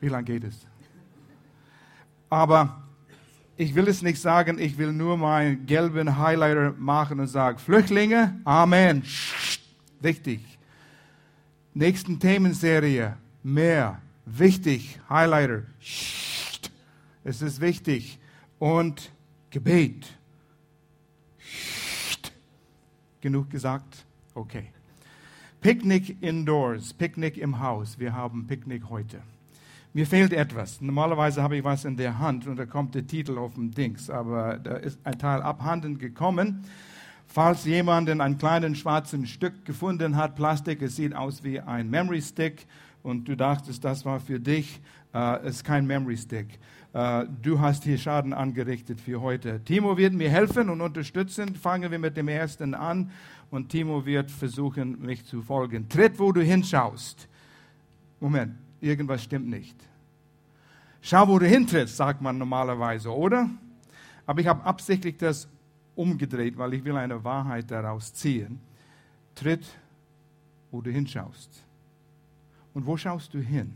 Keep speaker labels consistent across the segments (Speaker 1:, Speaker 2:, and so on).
Speaker 1: Wie lange geht es? Aber ich will es nicht sagen, ich will nur meinen gelben Highlighter machen und sagen, Flüchtlinge, Amen. Wichtig. Nächsten Themenserie, mehr. Wichtig, Highlighter. Es ist wichtig. Und Gebet. Genug gesagt? Okay. Picknick indoors, Picknick im Haus. Wir haben Picknick heute. Mir fehlt etwas. Normalerweise habe ich was in der Hand und da kommt der Titel auf dem Dings, aber da ist ein Teil abhanden gekommen. Falls jemand einen kleinen schwarzen Stück gefunden hat, Plastik, es sieht aus wie ein Memory Stick und du dachtest, das war für dich, äh, ist kein Memory Stick. Äh, du hast hier Schaden angerichtet für heute. Timo wird mir helfen und unterstützen. Fangen wir mit dem ersten an und Timo wird versuchen, mich zu folgen. Tritt, wo du hinschaust. Moment, irgendwas stimmt nicht. Schau, wo du hintrittst, sagt man normalerweise, oder? Aber ich habe absichtlich das umgedreht, weil ich will eine Wahrheit daraus ziehen. Tritt, wo du hinschaust. Und wo schaust du hin?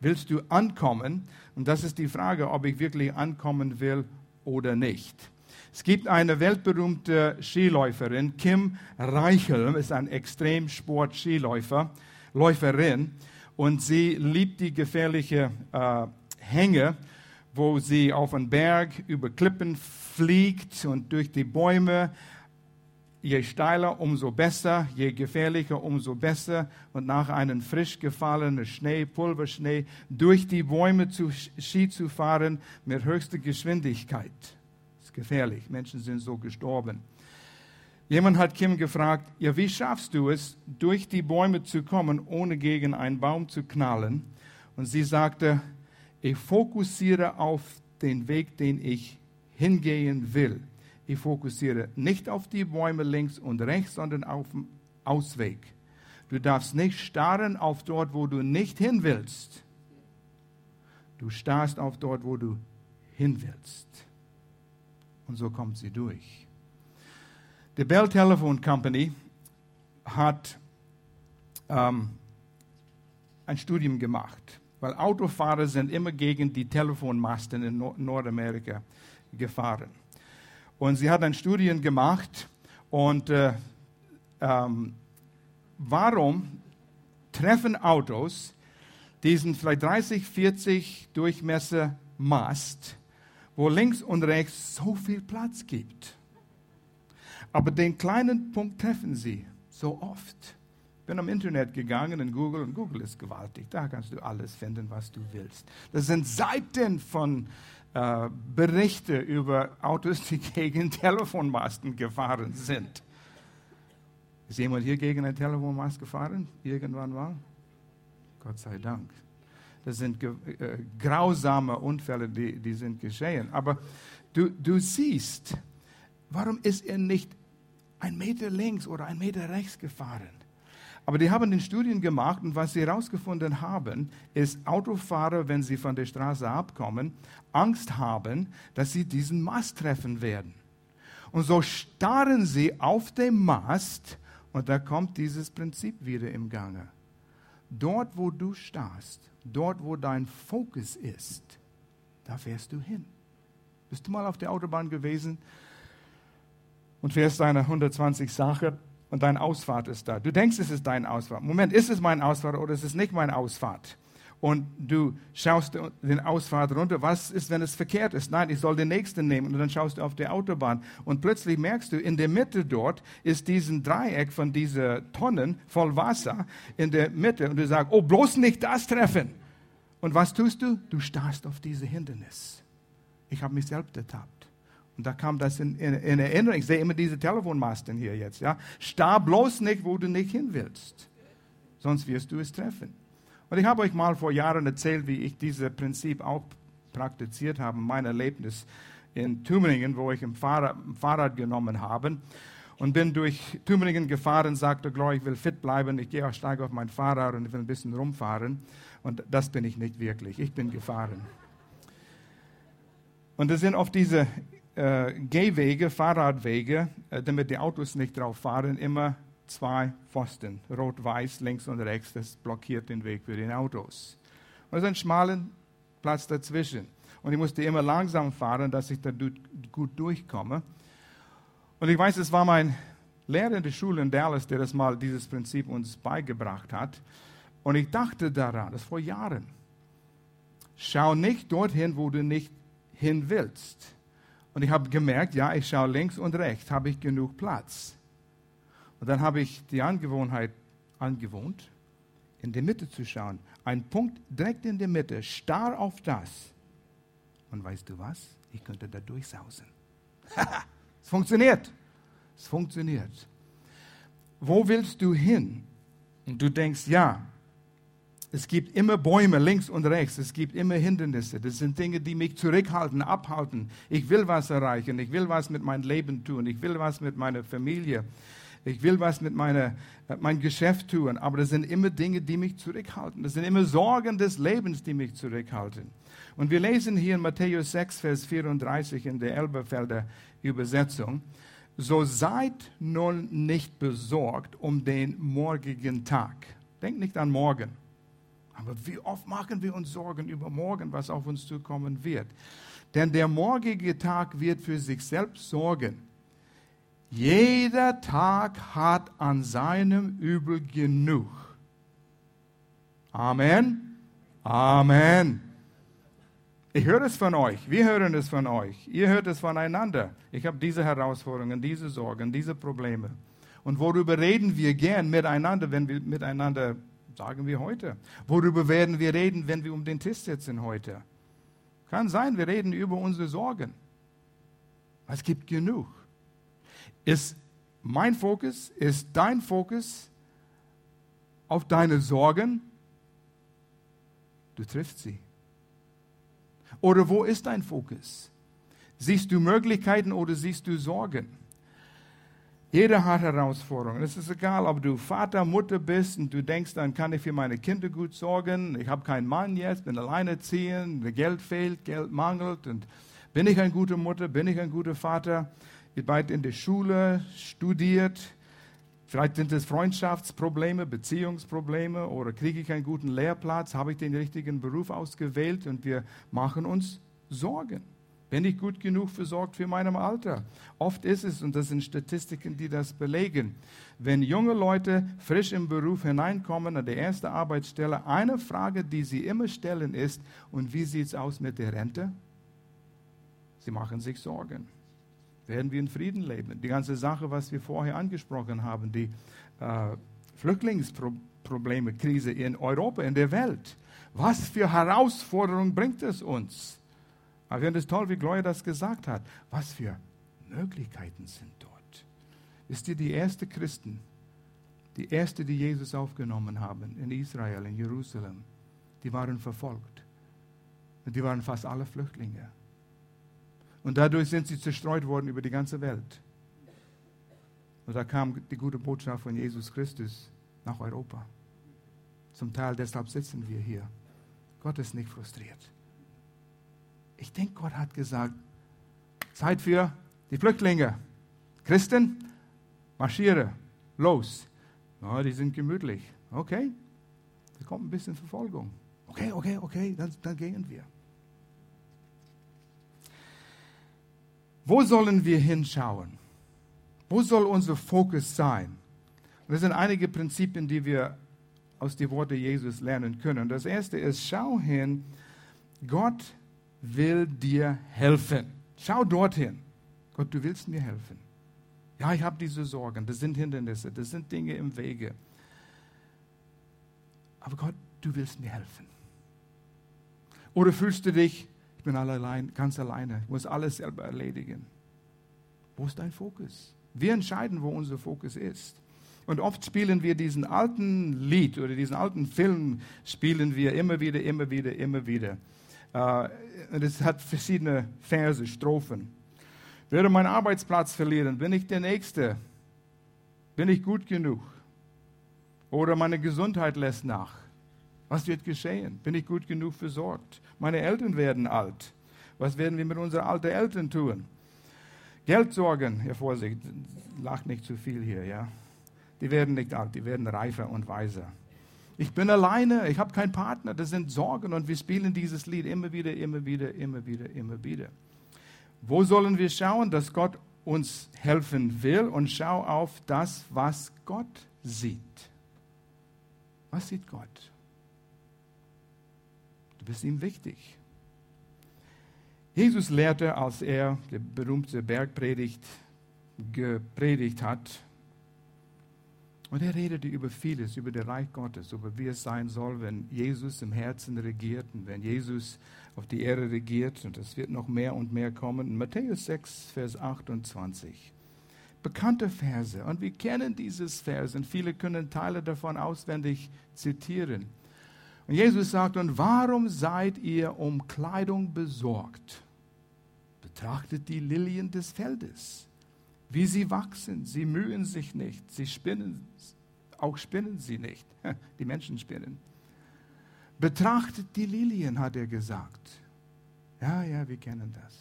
Speaker 1: Willst du ankommen? Und das ist die Frage, ob ich wirklich ankommen will oder nicht. Es gibt eine weltberühmte Skiläuferin, Kim Reichel, ist ein Extremsport-Skiläufer, Läuferin, und sie liebt die gefährliche äh, Hänge, wo sie auf einen Berg über Klippen fliegt und durch die Bäume je steiler, umso besser, je gefährlicher, umso besser. Und nach einem frisch gefallenen Schnee, Pulverschnee, durch die Bäume zu Ski zu fahren mit höchster Geschwindigkeit. Das ist gefährlich. Menschen sind so gestorben. Jemand hat Kim gefragt, ja, wie schaffst du es, durch die Bäume zu kommen, ohne gegen einen Baum zu knallen? Und sie sagte, ich fokussiere auf den Weg, den ich hingehen will. Ich fokussiere nicht auf die Bäume links und rechts, sondern auf den Ausweg. Du darfst nicht starren auf dort, wo du nicht hin willst. Du starrst auf dort, wo du hin willst. Und so kommt sie durch. Die Bell Telephone Company hat ähm, ein Studium gemacht, weil Autofahrer sind immer gegen die Telefonmasten in Nordamerika gefahren. Und sie hat ein Studien gemacht und äh, ähm, warum treffen Autos diesen vielleicht 30, 40 Durchmesser Mast, wo links und rechts so viel Platz gibt. Aber den kleinen Punkt treffen sie so oft. Ich bin am Internet gegangen in Google und Google ist gewaltig. Da kannst du alles finden, was du willst. Das sind Seiten von äh, Berichte über Autos, die gegen Telefonmasten gefahren sind. Ist jemand hier gegen einen Telefonmast gefahren? Irgendwann mal? Gott sei Dank. Das sind äh, grausame Unfälle, die, die sind geschehen. Aber du, du siehst, warum ist er nicht ein Meter links oder ein Meter rechts gefahren? Aber die haben den Studien gemacht und was sie herausgefunden haben, ist, Autofahrer, wenn sie von der Straße abkommen, Angst haben, dass sie diesen Mast treffen werden. Und so starren sie auf dem Mast und da kommt dieses Prinzip wieder im Gange. Dort, wo du starrst, dort, wo dein Fokus ist, da fährst du hin. Bist du mal auf der Autobahn gewesen und fährst deine 120 Sache und deine Ausfahrt ist da. Du denkst, es ist deine Ausfahrt. Moment, ist es meine Ausfahrt oder ist es nicht meine Ausfahrt? Und du schaust den Ausfahrt runter. Was ist, wenn es verkehrt ist? Nein, ich soll den nächsten nehmen. Und dann schaust du auf die Autobahn. Und plötzlich merkst du, in der Mitte dort ist diesen Dreieck von diesen Tonnen voll Wasser in der Mitte. Und du sagst, oh, bloß nicht das treffen. Und was tust du? Du starrst auf diese Hindernis. Ich habe mich selbst ertappt. Und da kam das in, in, in, Erinnerung. Ich sehe immer diese Telefonmasten hier jetzt. Ja? Starr bloß nicht, wo du nicht hin willst. Sonst wirst du es treffen. Und ich habe euch mal vor Jahren erzählt, wie ich dieses Prinzip auch praktiziert habe. Mein Erlebnis in Tübingen, wo ich ein Fahrrad, ein Fahrrad genommen habe und bin durch Tübingen gefahren, sagte Gloria, ich will fit bleiben, ich gehe auch steige auf mein Fahrrad und ich will ein bisschen rumfahren. Und das bin ich nicht wirklich. Ich bin gefahren. Und das sind oft diese äh, Gehwege, Fahrradwege, äh, damit die Autos nicht drauf fahren, immer zwei Pfosten, rot-weiß, links und rechts, das blockiert den Weg für die Autos. Und es ist ein schmaler Platz dazwischen. Und ich musste immer langsam fahren, dass ich da gut durchkomme. Und ich weiß, es war mein Lehrer in der Schule in Dallas, der das mal dieses Prinzip uns beigebracht hat. Und ich dachte daran, das vor Jahren. Schau nicht dorthin, wo du nicht hin willst. Und ich habe gemerkt, ja, ich schaue links und rechts, habe ich genug Platz. Und dann habe ich die Angewohnheit angewohnt, in die Mitte zu schauen. Ein Punkt direkt in der Mitte, starr auf das. Und weißt du was? Ich könnte da durchsausen. es funktioniert. Es funktioniert. Wo willst du hin? Und du denkst, ja, es gibt immer Bäume links und rechts. Es gibt immer Hindernisse. Das sind Dinge, die mich zurückhalten, abhalten. Ich will was erreichen. Ich will was mit meinem Leben tun. Ich will was mit meiner Familie. Ich will was mit meiner, äh, meinem Geschäft tun. Aber das sind immer Dinge, die mich zurückhalten. Das sind immer Sorgen des Lebens, die mich zurückhalten. Und wir lesen hier in Matthäus 6, Vers 34 in der Elberfelder Übersetzung. So seid nun nicht besorgt um den morgigen Tag. Denkt nicht an morgen. Aber wie oft machen wir uns Sorgen über morgen, was auf uns zukommen wird? Denn der morgige Tag wird für sich selbst sorgen. Jeder Tag hat an seinem Übel genug. Amen. Amen. Ich höre es von euch. Wir hören es von euch. Ihr hört es voneinander. Ich habe diese Herausforderungen, diese Sorgen, diese Probleme. Und worüber reden wir gern miteinander, wenn wir miteinander Sagen wir heute. Worüber werden wir reden, wenn wir um den Tisch sitzen heute? Kann sein, wir reden über unsere Sorgen. Es gibt genug. Ist mein Fokus, ist dein Fokus auf deine Sorgen? Du triffst sie. Oder wo ist dein Fokus? Siehst du Möglichkeiten oder siehst du Sorgen? Jeder hat Herausforderungen. Es ist egal, ob du Vater, Mutter bist und du denkst, dann kann ich für meine Kinder gut sorgen. Ich habe keinen Mann jetzt, bin alleinerziehend, Geld fehlt, Geld mangelt. Und bin ich eine gute Mutter? Bin ich ein guter Vater? Ihr seid in der Schule, studiert. Vielleicht sind es Freundschaftsprobleme, Beziehungsprobleme oder kriege ich einen guten Lehrplatz? Habe ich den richtigen Beruf ausgewählt? Und wir machen uns Sorgen. Bin ich gut genug versorgt für meinem Alter? Oft ist es, und das sind Statistiken, die das belegen, wenn junge Leute frisch im Beruf hineinkommen, an der ersten Arbeitsstelle, eine Frage, die sie immer stellen, ist, und wie sieht es aus mit der Rente? Sie machen sich Sorgen. Werden wir in Frieden leben? Die ganze Sache, was wir vorher angesprochen haben, die äh, Flüchtlingsprobleme, Krise in Europa, in der Welt. Was für Herausforderungen bringt es uns? Aber ich finde es toll, wie Gloria das gesagt hat. Was für Möglichkeiten sind dort. Ist ihr die erste Christen, die erste, die Jesus aufgenommen haben in Israel, in Jerusalem, die waren verfolgt. Und die waren fast alle Flüchtlinge. Und dadurch sind sie zerstreut worden über die ganze Welt. Und da kam die gute Botschaft von Jesus Christus nach Europa. Zum Teil deshalb sitzen wir hier. Gott ist nicht frustriert. Ich denke, Gott hat gesagt, Zeit für die Flüchtlinge. Christen, marschiere, los. Oh, die sind gemütlich. Okay, da kommt ein bisschen Verfolgung. Okay, okay, okay, dann, dann gehen wir. Wo sollen wir hinschauen? Wo soll unser Fokus sein? Das sind einige Prinzipien, die wir aus den Worten Jesus lernen können. Das erste ist, schau hin, Gott will dir helfen. Schau dorthin. Gott, du willst mir helfen. Ja, ich habe diese Sorgen, das sind Hindernisse, das sind Dinge im Wege. Aber Gott, du willst mir helfen. Oder fühlst du dich, ich bin allein, ganz alleine, ich muss alles selber erledigen. Wo ist dein Fokus? Wir entscheiden, wo unser Fokus ist. Und oft spielen wir diesen alten Lied oder diesen alten Film, spielen wir immer wieder, immer wieder, immer wieder. Uh, es hat verschiedene Verse, Strophen. Werde meinen Arbeitsplatz verlieren, bin ich der Nächste? Bin ich gut genug? Oder meine Gesundheit lässt nach. Was wird geschehen? Bin ich gut genug versorgt? Meine Eltern werden alt. Was werden wir mit unseren alten Eltern tun? Geldsorgen, Herr Vorsicht, lacht nicht zu viel hier, ja. Die werden nicht alt, die werden reifer und weiser. Ich bin alleine, ich habe keinen Partner, das sind Sorgen und wir spielen dieses Lied immer wieder, immer wieder, immer wieder, immer wieder. Wo sollen wir schauen, dass Gott uns helfen will und schau auf das, was Gott sieht. Was sieht Gott? Du bist ihm wichtig. Jesus lehrte, als er die berühmte Bergpredigt gepredigt hat, und er redete über vieles, über das Reich Gottes, über wie es sein soll, wenn Jesus im Herzen regiert und wenn Jesus auf die Erde regiert. Und es wird noch mehr und mehr kommen. Matthäus 6, Vers 28. Bekannte Verse. Und wir kennen dieses Vers und viele können Teile davon auswendig zitieren. Und Jesus sagt, und warum seid ihr um Kleidung besorgt? Betrachtet die Lilien des Feldes wie sie wachsen. Sie mühen sich nicht. Sie spinnen, auch spinnen sie nicht. Die Menschen spinnen. Betrachtet die Lilien, hat er gesagt. Ja, ja, wir kennen das.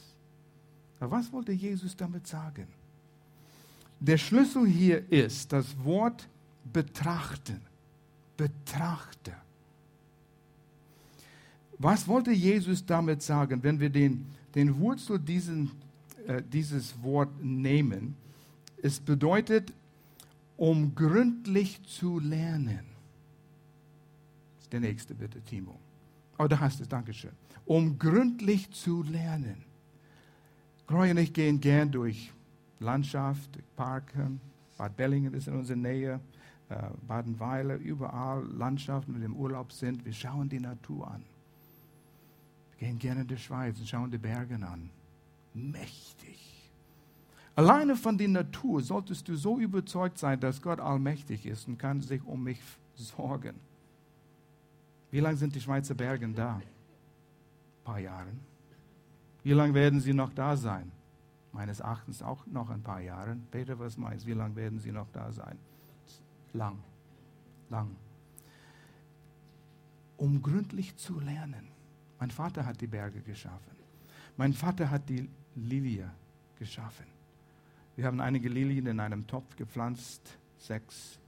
Speaker 1: Aber was wollte Jesus damit sagen? Der Schlüssel hier ist das Wort betrachten. Betrachte. Was wollte Jesus damit sagen, wenn wir den, den Wurzel diesen, äh, dieses Wort nehmen? Es bedeutet, um gründlich zu lernen. Das ist der nächste, bitte, Timo. Oh, da hast du es, Dankeschön. Um gründlich zu lernen. Groy und ich gehen gern durch Landschaft, durch Parken. Bad Bellingen ist in unserer Nähe. Äh, Badenweiler, überall Landschaften, wenn wir im Urlaub sind. Wir schauen die Natur an. Wir gehen gerne in die Schweiz und schauen die Berge an. Mächtig. Alleine von der Natur solltest du so überzeugt sein, dass Gott allmächtig ist und kann sich um mich sorgen. Wie lange sind die Schweizer Berge da? Ein paar Jahre. Wie lange werden sie noch da sein? Meines Erachtens auch noch ein paar Jahre. Peter, was meinst du? Wie lange werden sie noch da sein? Lang. Lang. Um gründlich zu lernen. Mein Vater hat die Berge geschaffen. Mein Vater hat die Lilie geschaffen. Wir haben einige Lilien in einem Topf gepflanzt, sechs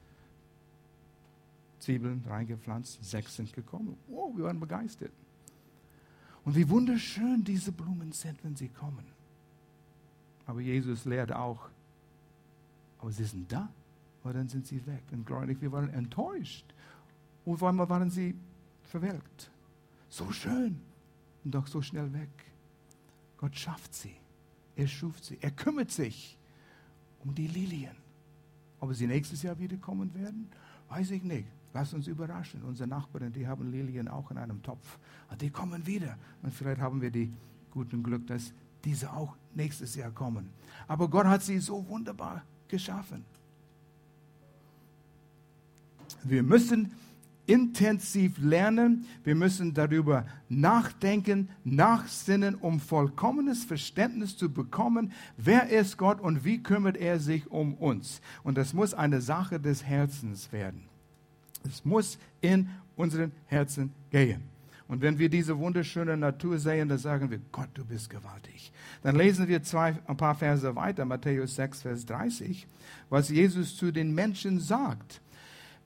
Speaker 1: Zwiebeln reingepflanzt, sechs sind gekommen. Wow, wir waren begeistert. Und wie wunderschön diese Blumen sind, wenn sie kommen. Aber Jesus lehrt auch, aber sie sind da, aber dann sind sie weg. Und gläubig, wir waren enttäuscht. Und vor allem waren sie verwelkt. So schön und doch so schnell weg. Gott schafft sie. Er schuf sie. Er kümmert sich um die Lilien. Ob sie nächstes Jahr wiederkommen werden, weiß ich nicht. Lass uns überraschen. Unsere Nachbarn, die haben Lilien auch in einem Topf. Und die kommen wieder. Und vielleicht haben wir die guten Glück, dass diese auch nächstes Jahr kommen. Aber Gott hat sie so wunderbar geschaffen. Wir müssen intensiv lernen. Wir müssen darüber nachdenken, nachsinnen, um vollkommenes Verständnis zu bekommen, wer ist Gott und wie kümmert er sich um uns. Und das muss eine Sache des Herzens werden. Es muss in unseren Herzen gehen. Und wenn wir diese wunderschöne Natur sehen, dann sagen wir, Gott, du bist gewaltig. Dann lesen wir zwei, ein paar Verse weiter, Matthäus 6, Vers 30, was Jesus zu den Menschen sagt.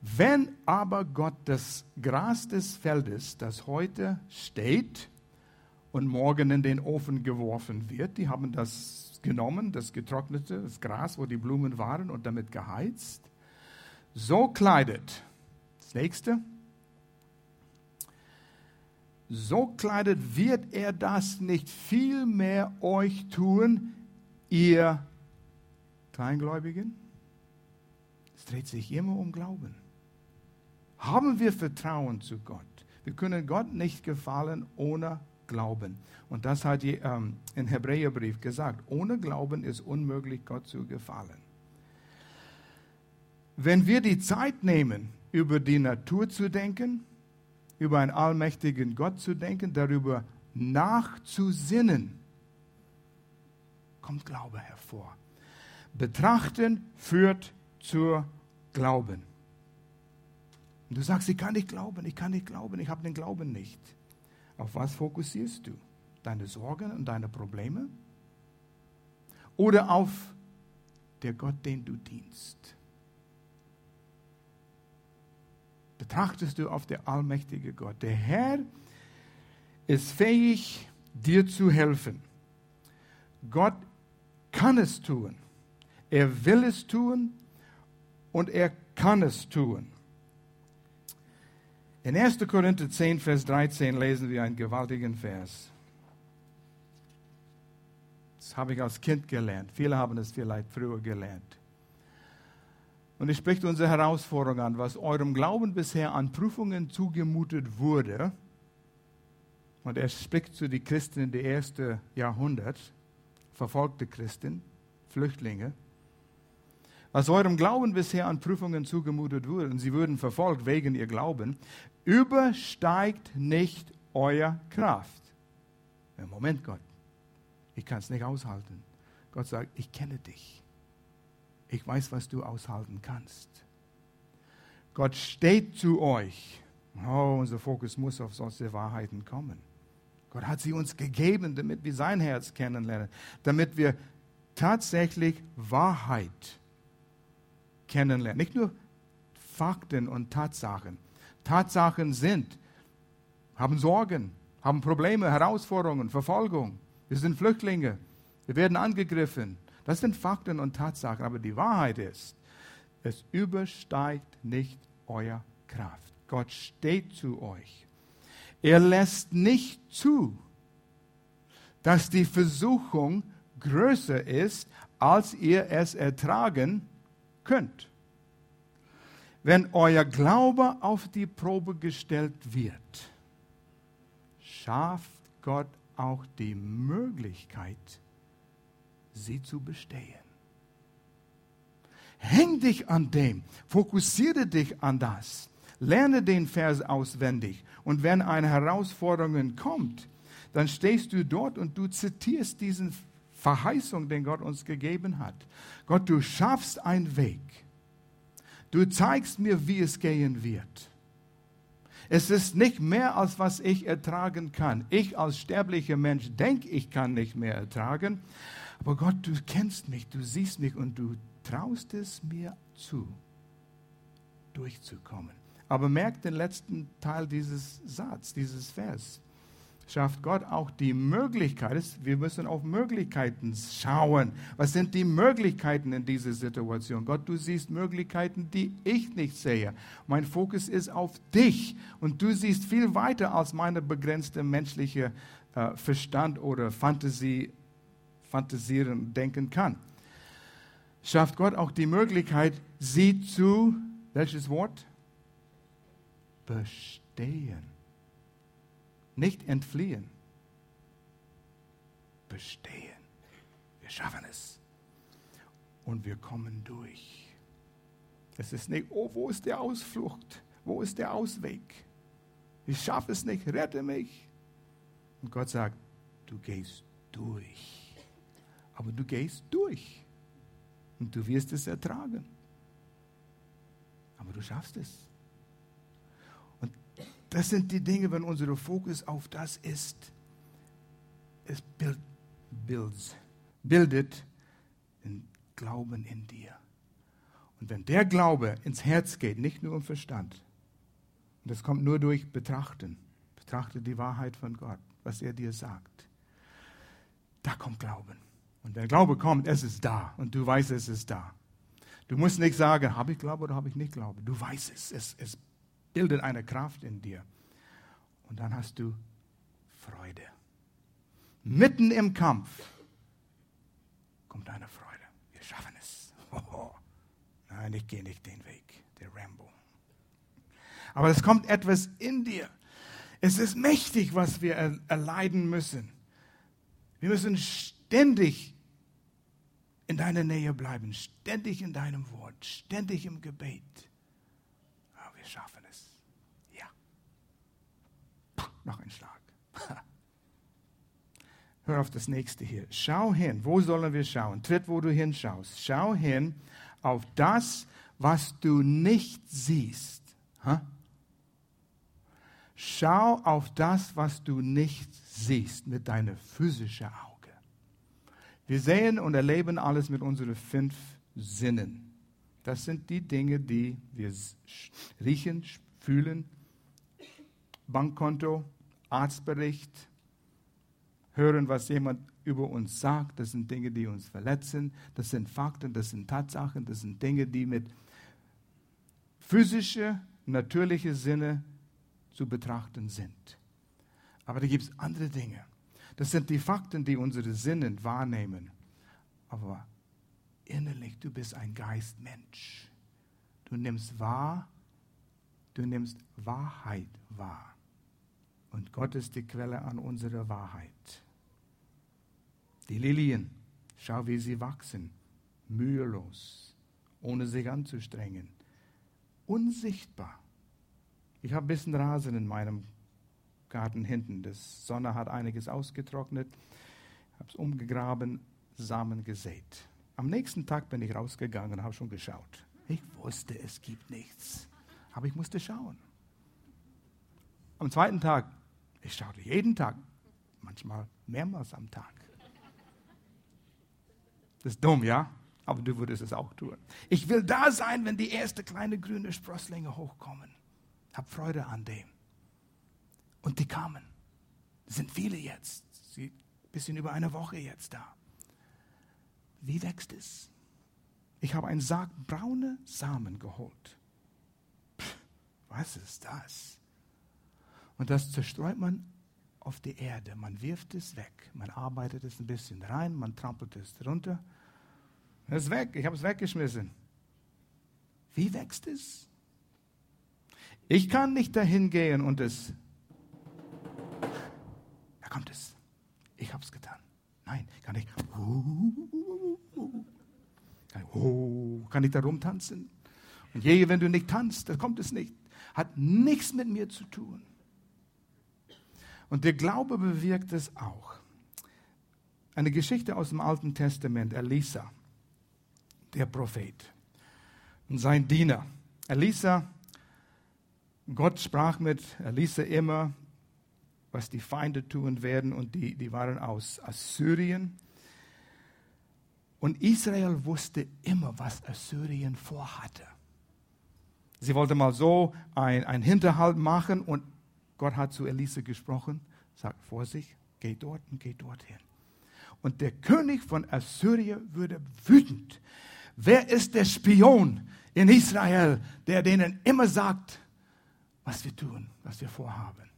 Speaker 1: Wenn aber Gott das Gras des Feldes, das heute steht und morgen in den Ofen geworfen wird, die haben das genommen, das getrocknete, das Gras, wo die Blumen waren und damit geheizt, so kleidet. Das nächste. So kleidet wird er das nicht viel mehr euch tun, ihr Kleingläubigen? Es dreht sich immer um Glauben haben wir Vertrauen zu Gott. Wir können Gott nicht gefallen ohne Glauben. Und das hat die, ähm, im Hebräerbrief gesagt. Ohne Glauben ist unmöglich, Gott zu gefallen. Wenn wir die Zeit nehmen, über die Natur zu denken, über einen allmächtigen Gott zu denken, darüber nachzusinnen, kommt Glaube hervor. Betrachten führt zur Glauben. Und du sagst, ich kann nicht glauben, ich kann nicht glauben, ich habe den Glauben nicht. Auf was fokussierst du? Deine Sorgen und deine Probleme? Oder auf der Gott, den du dienst? betrachtest du auf der allmächtige Gott. Der Herr ist fähig, dir zu helfen. Gott kann es tun. Er will es tun und er kann es tun. In 1. Korinther 10, Vers 13 lesen wir einen gewaltigen Vers. Das habe ich als Kind gelernt. Viele haben es vielleicht früher gelernt. Und es spricht unsere Herausforderung an, was eurem Glauben bisher an Prüfungen zugemutet wurde. Und er spricht zu den Christen des ersten Jahrhunderts, verfolgte Christen, Flüchtlinge. Was eurem Glauben bisher an Prüfungen zugemutet wurde, und sie würden verfolgt wegen ihr Glauben, übersteigt nicht euer Kraft. Moment, Gott, ich kann es nicht aushalten. Gott sagt, ich kenne dich. Ich weiß, was du aushalten kannst. Gott steht zu euch. Oh, unser Fokus muss auf solche Wahrheiten kommen. Gott hat sie uns gegeben, damit wir sein Herz kennenlernen, damit wir tatsächlich Wahrheit kennenlernen. Nicht nur Fakten und Tatsachen. Tatsachen sind, haben Sorgen, haben Probleme, Herausforderungen, Verfolgung. Wir sind Flüchtlinge. Wir werden angegriffen. Das sind Fakten und Tatsachen. Aber die Wahrheit ist, es übersteigt nicht euer Kraft. Gott steht zu euch. Er lässt nicht zu, dass die Versuchung größer ist, als ihr es ertragen könnt. Wenn euer Glaube auf die Probe gestellt wird, schafft Gott auch die Möglichkeit, sie zu bestehen. Häng dich an dem, fokussiere dich an das, lerne den Vers auswendig und wenn eine Herausforderung kommt, dann stehst du dort und du zitierst diesen Verheißung, den Gott uns gegeben hat. Gott, du schaffst einen Weg. Du zeigst mir, wie es gehen wird. Es ist nicht mehr, als was ich ertragen kann. Ich als sterblicher Mensch denke, ich kann nicht mehr ertragen. Aber Gott, du kennst mich, du siehst mich und du traust es mir zu, durchzukommen. Aber merkt den letzten Teil dieses Satzes, dieses Vers schafft Gott auch die Möglichkeit, wir müssen auf Möglichkeiten schauen. Was sind die Möglichkeiten in dieser Situation? Gott, du siehst Möglichkeiten, die ich nicht sehe. Mein Fokus ist auf dich und du siehst viel weiter als meine begrenzte menschliche äh, Verstand oder Fantasie, fantasieren, denken kann. Schafft Gott auch die Möglichkeit, sie zu, welches Wort? Bestehen nicht entfliehen. Bestehen. Wir schaffen es. Und wir kommen durch. Es ist nicht, oh, wo ist der Ausflucht? Wo ist der Ausweg? Ich schaffe es nicht, rette mich. Und Gott sagt, du gehst durch. Aber du gehst durch. Und du wirst es ertragen. Aber du schaffst es. Das sind die Dinge, wenn unser Fokus auf das ist. Es bild, bilds, bildet den Glauben in dir. Und wenn der Glaube ins Herz geht, nicht nur im Verstand, und das kommt nur durch Betrachten, betrachte die Wahrheit von Gott, was er dir sagt, da kommt Glauben. Und wenn Glaube kommt, es ist da und du weißt, es ist da. Du musst nicht sagen, habe ich Glaube oder habe ich nicht Glaube. Du weißt es, es, es bildet eine Kraft in dir. Und dann hast du Freude. Mitten im Kampf kommt eine Freude. Wir schaffen es. Oh, nein, ich gehe nicht den Weg, der Rambo. Aber es kommt etwas in dir. Es ist mächtig, was wir erleiden müssen. Wir müssen ständig in deiner Nähe bleiben, ständig in deinem Wort, ständig im Gebet. Aber wir schaffen es noch ein Schlag. Hör auf das nächste hier. Schau hin. Wo sollen wir schauen? Tritt, wo du hinschaust. Schau hin auf das, was du nicht siehst. Ha? Schau auf das, was du nicht siehst mit deinem physischen Auge. Wir sehen und erleben alles mit unseren fünf Sinnen. Das sind die Dinge, die wir riechen, fühlen. Bankkonto, Arztbericht, hören, was jemand über uns sagt. Das sind Dinge, die uns verletzen. Das sind Fakten, das sind Tatsachen, das sind Dinge, die mit physischer, natürlicher Sinne zu betrachten sind. Aber da gibt es andere Dinge. Das sind die Fakten, die unsere Sinne wahrnehmen. Aber innerlich, du bist ein Geistmensch. Du nimmst wahr, du nimmst Wahrheit wahr. Und Gott ist die Quelle an unserer Wahrheit. Die Lilien, schau, wie sie wachsen, mühelos, ohne sich anzustrengen, unsichtbar. Ich habe ein bisschen Rasen in meinem Garten hinten. Die Sonne hat einiges ausgetrocknet. Habe es umgegraben, Samen gesät. Am nächsten Tag bin ich rausgegangen und habe schon geschaut. Ich wusste, es gibt nichts. Aber ich musste schauen. Am zweiten Tag, ich schaute jeden Tag, manchmal mehrmals am Tag. Das ist dumm, ja? Aber du würdest es auch tun. Ich will da sein, wenn die erste kleine grüne Sprosslinge hochkommen. Hab Freude an dem. Und die kamen. Es sind viele jetzt. Sie ein bisschen über eine Woche jetzt da. Wie wächst es? Ich habe einen Sarg braune Samen geholt. Pff, was ist das? Und das zerstreut man auf die Erde. Man wirft es weg. Man arbeitet es ein bisschen rein, man trampelt es runter. Es ist weg. Ich habe es weggeschmissen. Wie wächst es? Ich kann nicht dahin gehen und es. Da kommt es. Ich habe es getan. Nein, kann ich. Kann ich, oh, kann ich da rumtanzen? Und je, wenn du nicht tanzt, dann kommt es nicht. Hat nichts mit mir zu tun. Und der Glaube bewirkt es auch. Eine Geschichte aus dem Alten Testament, Elisa, der Prophet und sein Diener. Elisa, Gott sprach mit Elisa immer, was die Feinde tun werden und die, die waren aus Assyrien. Und Israel wusste immer, was Assyrien vorhatte. Sie wollte mal so einen Hinterhalt machen und Gott hat zu Elise gesprochen, sagt, Vorsicht, geh dort und geh dorthin. Und der König von Assyrien würde wütend. Wer ist der Spion in Israel, der denen immer sagt, was wir tun, was wir vorhaben?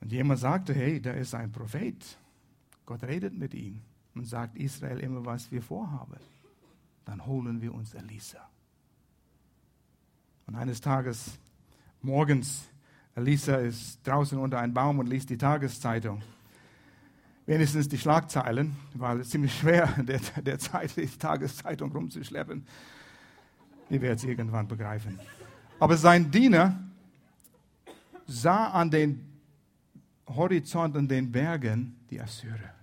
Speaker 1: Und jemand sagte, hey, da ist ein Prophet. Gott redet mit ihm und sagt Israel immer, was wir vorhaben. Dann holen wir uns Elisa. Und eines Tages, morgens, Elisa ist draußen unter einem Baum und liest die Tageszeitung. Wenigstens die Schlagzeilen, weil es ziemlich schwer der, der Zeit die Tageszeitung rumzuschleppen. Die wird es irgendwann begreifen. Aber sein Diener sah an den Horizont und den Bergen die Assyrer,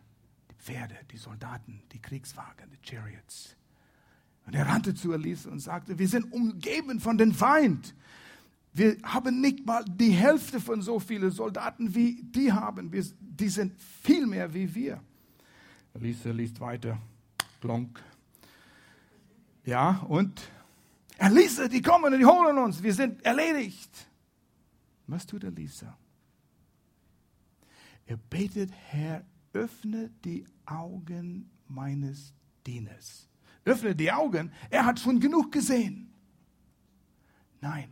Speaker 1: die Pferde, die Soldaten, die Kriegswagen, die Chariots. Und er rannte zu Elisa und sagte, wir sind umgeben von dem Feind. Wir haben nicht mal die Hälfte von so vielen Soldaten, wie die haben. Wir, die sind viel mehr wie wir. Elisa liest weiter. Glonk. Ja, und Elisa, die kommen und die holen uns. Wir sind erledigt. Was tut Elisa? Er betet, Herr, öffne die Augen meines Dieners. Öffne die Augen. Er hat schon genug gesehen. Nein,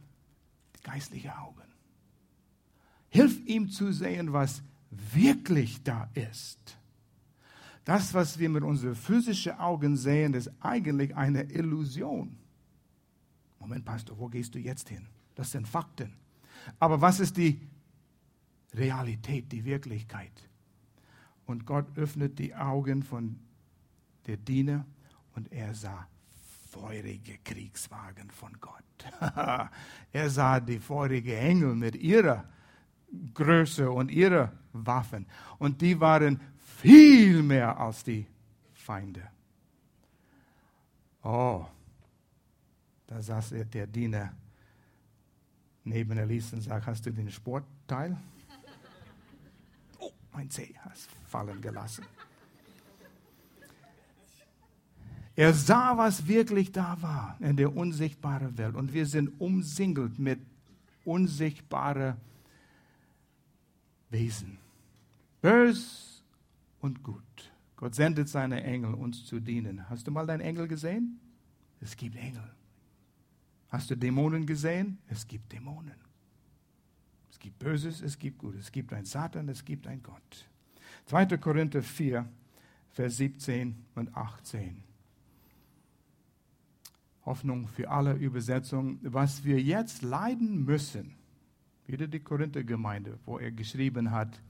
Speaker 1: geistliche Augen. Hilf ihm zu sehen, was wirklich da ist. Das, was wir mit unseren physischen Augen sehen, ist eigentlich eine Illusion. Moment, Pastor, wo gehst du jetzt hin? Das sind Fakten. Aber was ist die Realität, die Wirklichkeit? Und Gott öffnet die Augen von der Diener und er sah feurige Kriegswagen von Gott. er sah die feurigen Engel mit ihrer Größe und ihrer Waffen. Und die waren viel mehr als die Feinde. Oh, da saß der Diener neben Elise und sagt, hast du den Sportteil? Oh, mein Zeh hast fallen gelassen. Er sah, was wirklich da war in der unsichtbaren Welt. Und wir sind umsingelt mit unsichtbare Wesen. Bös und gut. Gott sendet seine Engel, uns zu dienen. Hast du mal deinen Engel gesehen? Es gibt Engel. Hast du Dämonen gesehen? Es gibt Dämonen. Es gibt Böses, es gibt Gutes. Es gibt ein Satan, es gibt ein Gott. 2. Korinther 4, Vers 17 und 18. Hoffnung für alle Übersetzungen. Was wir jetzt leiden müssen, wieder die Korinther-Gemeinde, wo er geschrieben hat,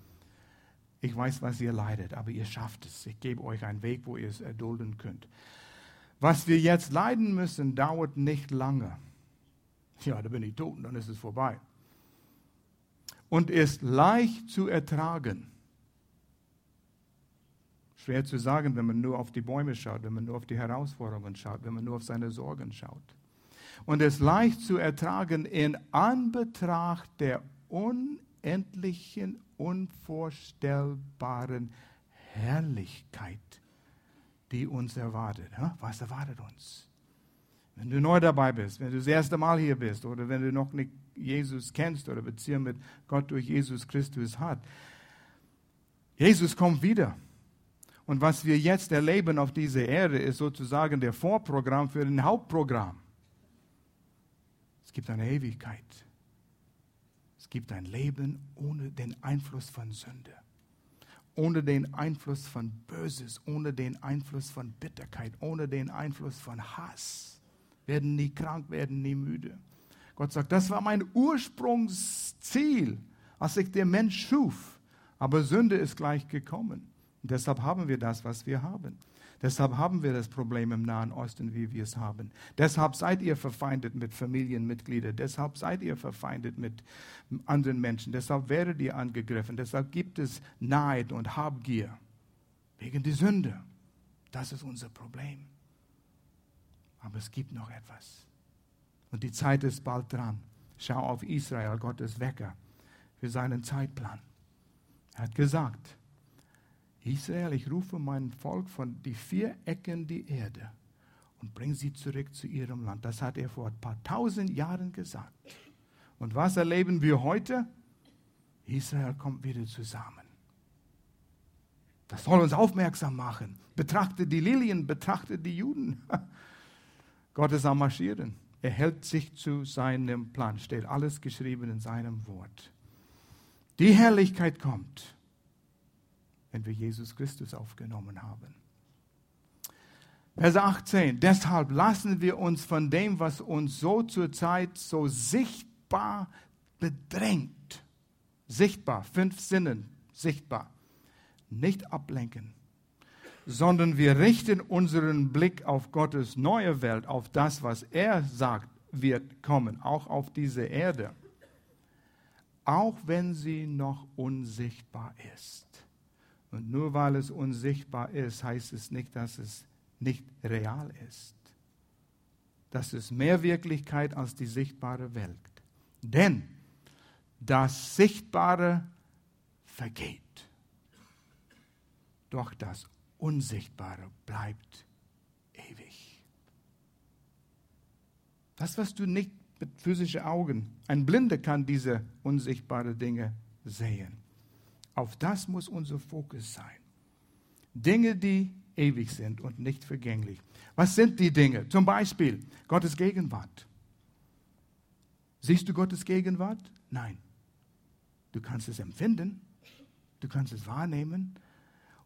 Speaker 1: ich weiß, was ihr leidet, aber ihr schafft es. Ich gebe euch einen Weg, wo ihr es erdulden könnt. Was wir jetzt leiden müssen, dauert nicht lange. Ja, da bin ich tot und dann ist es vorbei. Und ist leicht zu ertragen. Schwer zu sagen, wenn man nur auf die Bäume schaut, wenn man nur auf die Herausforderungen schaut, wenn man nur auf seine Sorgen schaut. Und ist leicht zu ertragen in Anbetracht der unendlichen, unvorstellbaren Herrlichkeit, die uns erwartet. Was erwartet uns? Wenn du neu dabei bist, wenn du das erste Mal hier bist oder wenn du noch nicht Jesus kennst oder Beziehung mit Gott durch Jesus Christus hat. Jesus kommt wieder. Und was wir jetzt erleben auf dieser Erde, ist sozusagen der Vorprogramm für ein Hauptprogramm. Es gibt eine Ewigkeit. Es gibt ein Leben ohne den Einfluss von Sünde, ohne den Einfluss von Böses, ohne den Einfluss von Bitterkeit, ohne den Einfluss von Hass. Werden nie krank, werden nie müde. Gott sagt, das war mein Ursprungsziel, als ich den Mensch schuf. Aber Sünde ist gleich gekommen. Und deshalb haben wir das, was wir haben. Deshalb haben wir das Problem im Nahen Osten, wie wir es haben. Deshalb seid ihr verfeindet mit Familienmitgliedern. Deshalb seid ihr verfeindet mit anderen Menschen. Deshalb werdet ihr angegriffen. Deshalb gibt es Neid und Habgier. Wegen der Sünde. Das ist unser Problem. Aber es gibt noch etwas. Und die Zeit ist bald dran. Schau auf Israel, Gottes Wecker, für seinen Zeitplan. Er hat gesagt, Israel, ich rufe mein Volk von die vier Ecken der Erde und bringe sie zurück zu ihrem Land. Das hat er vor ein paar tausend Jahren gesagt. Und was erleben wir heute? Israel kommt wieder zusammen. Das soll uns aufmerksam machen. Betrachte die Lilien, betrachte die Juden. Gott ist am Marschieren. Er hält sich zu seinem Plan. Steht alles geschrieben in seinem Wort. Die Herrlichkeit kommt wenn wir Jesus Christus aufgenommen haben. Vers 18. Deshalb lassen wir uns von dem, was uns so zur Zeit so sichtbar bedrängt, sichtbar, fünf Sinnen, sichtbar, nicht ablenken, sondern wir richten unseren Blick auf Gottes neue Welt, auf das, was er sagt, wird kommen, auch auf diese Erde, auch wenn sie noch unsichtbar ist. Und nur weil es unsichtbar ist, heißt es nicht, dass es nicht real ist. Das ist mehr Wirklichkeit als die sichtbare Welt. Denn das Sichtbare vergeht. Doch das Unsichtbare bleibt ewig. Das, was du nicht mit physischen Augen, ein Blinder kann diese unsichtbaren Dinge sehen. Auf das muss unser Fokus sein. Dinge, die ewig sind und nicht vergänglich. Was sind die Dinge? Zum Beispiel Gottes Gegenwart. Siehst du Gottes Gegenwart? Nein. Du kannst es empfinden, du kannst es wahrnehmen,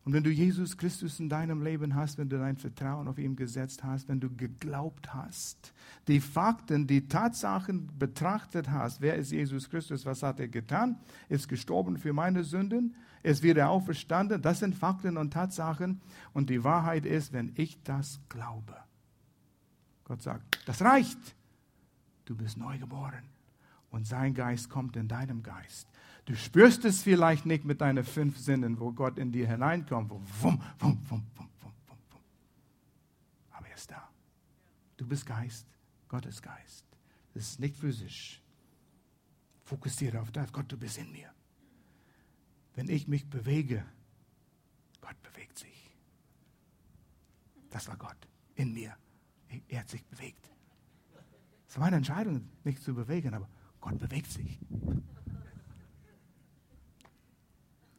Speaker 1: und wenn du Jesus Christus in deinem Leben hast, wenn du dein Vertrauen auf ihn gesetzt hast, wenn du geglaubt hast, die Fakten, die Tatsachen betrachtet hast, wer ist Jesus Christus, was hat er getan, ist gestorben für meine Sünden, ist wieder auferstanden, das sind Fakten und Tatsachen. Und die Wahrheit ist, wenn ich das glaube, Gott sagt, das reicht, du bist neu geboren und sein Geist kommt in deinem Geist. Du spürst es vielleicht nicht mit deinen fünf Sinnen, wo Gott in dir hineinkommt. Wo wum, wum, wum, wum, wum, wum, wum. Aber er ist da. Du bist Geist, Gott ist Geist. Das ist nicht physisch. Fokussiere auf das. Gott, du bist in mir. Wenn ich mich bewege, Gott bewegt sich. Das war Gott in mir. Er hat sich bewegt. Es war meine Entscheidung, mich zu bewegen, aber Gott bewegt sich.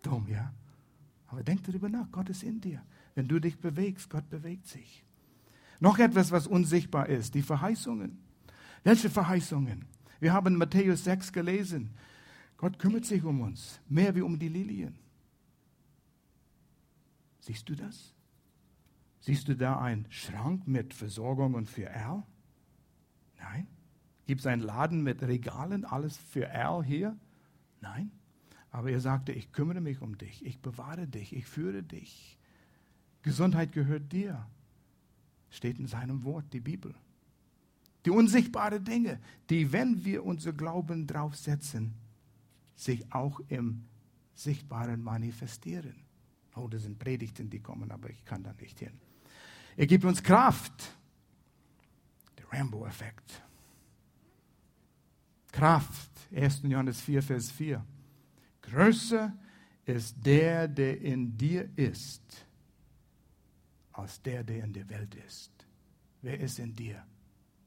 Speaker 1: Dumm, ja? Aber denk darüber nach, Gott ist in dir. Wenn du dich bewegst, Gott bewegt sich. Noch etwas, was unsichtbar ist, die Verheißungen. Welche Verheißungen? Wir haben Matthäus 6 gelesen. Gott kümmert sich um uns, mehr wie um die Lilien. Siehst du das? Siehst du da einen Schrank mit Versorgungen für Erl? Nein. Gibt es einen Laden mit Regalen, alles für Erl hier? Nein. Aber er sagte, ich kümmere mich um dich, ich bewahre dich, ich führe dich. Gesundheit gehört dir. Steht in seinem Wort, die Bibel. Die unsichtbaren Dinge, die, wenn wir unser Glauben draufsetzen, sich auch im Sichtbaren manifestieren. Oh, das sind Predigten, die kommen, aber ich kann da nicht hin. Er gibt uns Kraft. Der Rambo-Effekt. Kraft. 1. Johannes 4, Vers 4. Größer ist der, der in dir ist, als der, der in der Welt ist. Wer ist in dir?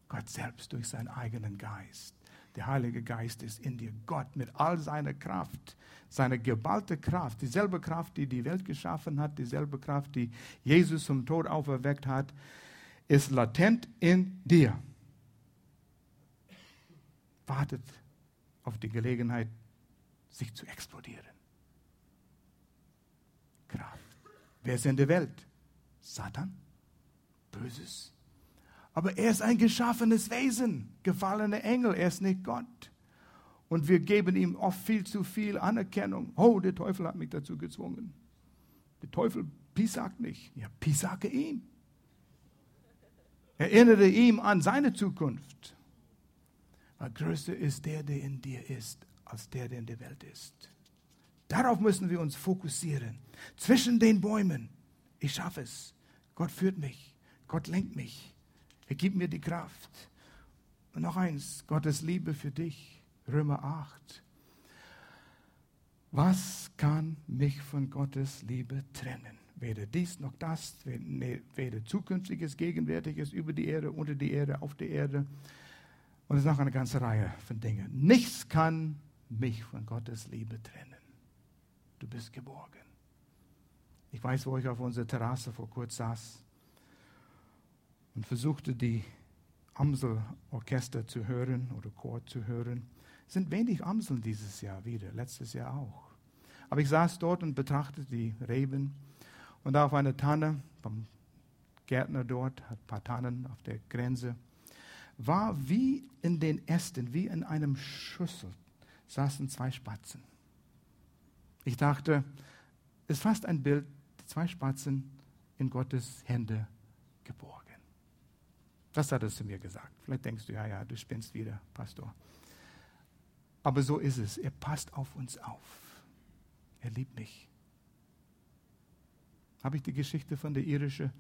Speaker 1: Gott selbst durch seinen eigenen Geist. Der Heilige Geist ist in dir. Gott mit all seiner Kraft, seiner geballte Kraft, dieselbe Kraft, die die Welt geschaffen hat, dieselbe Kraft, die Jesus zum Tod auferweckt hat, ist latent in dir. Wartet auf die Gelegenheit, sich zu explodieren. Kraft. Wer ist in der Welt? Satan? Böses? Aber er ist ein geschaffenes Wesen, gefallener Engel, er ist nicht Gott. Und wir geben ihm oft viel zu viel Anerkennung. Oh, der Teufel hat mich dazu gezwungen. Der Teufel piesackt mich. Ja, piesacke ihm. Erinnere ihm an seine Zukunft. Weil größer ist der, der in dir ist, als der, der in der Welt ist. Darauf müssen wir uns fokussieren. Zwischen den Bäumen. Ich schaffe es. Gott führt mich. Gott lenkt mich. Er gibt mir die Kraft. Und noch eins, Gottes Liebe für dich, Römer 8. Was kann mich von Gottes Liebe trennen? Weder dies noch das, weder zukünftiges, gegenwärtiges, über die Erde, unter die Erde, auf der Erde. Und es ist noch eine ganze Reihe von Dingen. Nichts kann mich von Gottes Liebe trennen. Du bist geborgen. Ich weiß, wo ich auf unserer Terrasse vor kurz saß und versuchte die Amselorchester zu hören oder Chor zu hören. Es sind wenig Amseln dieses Jahr wieder, letztes Jahr auch. Aber ich saß dort und betrachtete die Reben und da auf einer Tanne vom Gärtner dort, hat ein paar Tannen auf der Grenze, war wie in den Ästen, wie in einem Schüssel, saßen zwei Spatzen. Ich dachte, es ist fast ein Bild, zwei Spatzen in Gottes Hände geboren. Das hat er zu mir gesagt. Vielleicht denkst du, ja, ja, du spinnst wieder, Pastor. Aber so ist es. Er passt auf uns auf. Er liebt mich. Habe ich die Geschichte von der irischen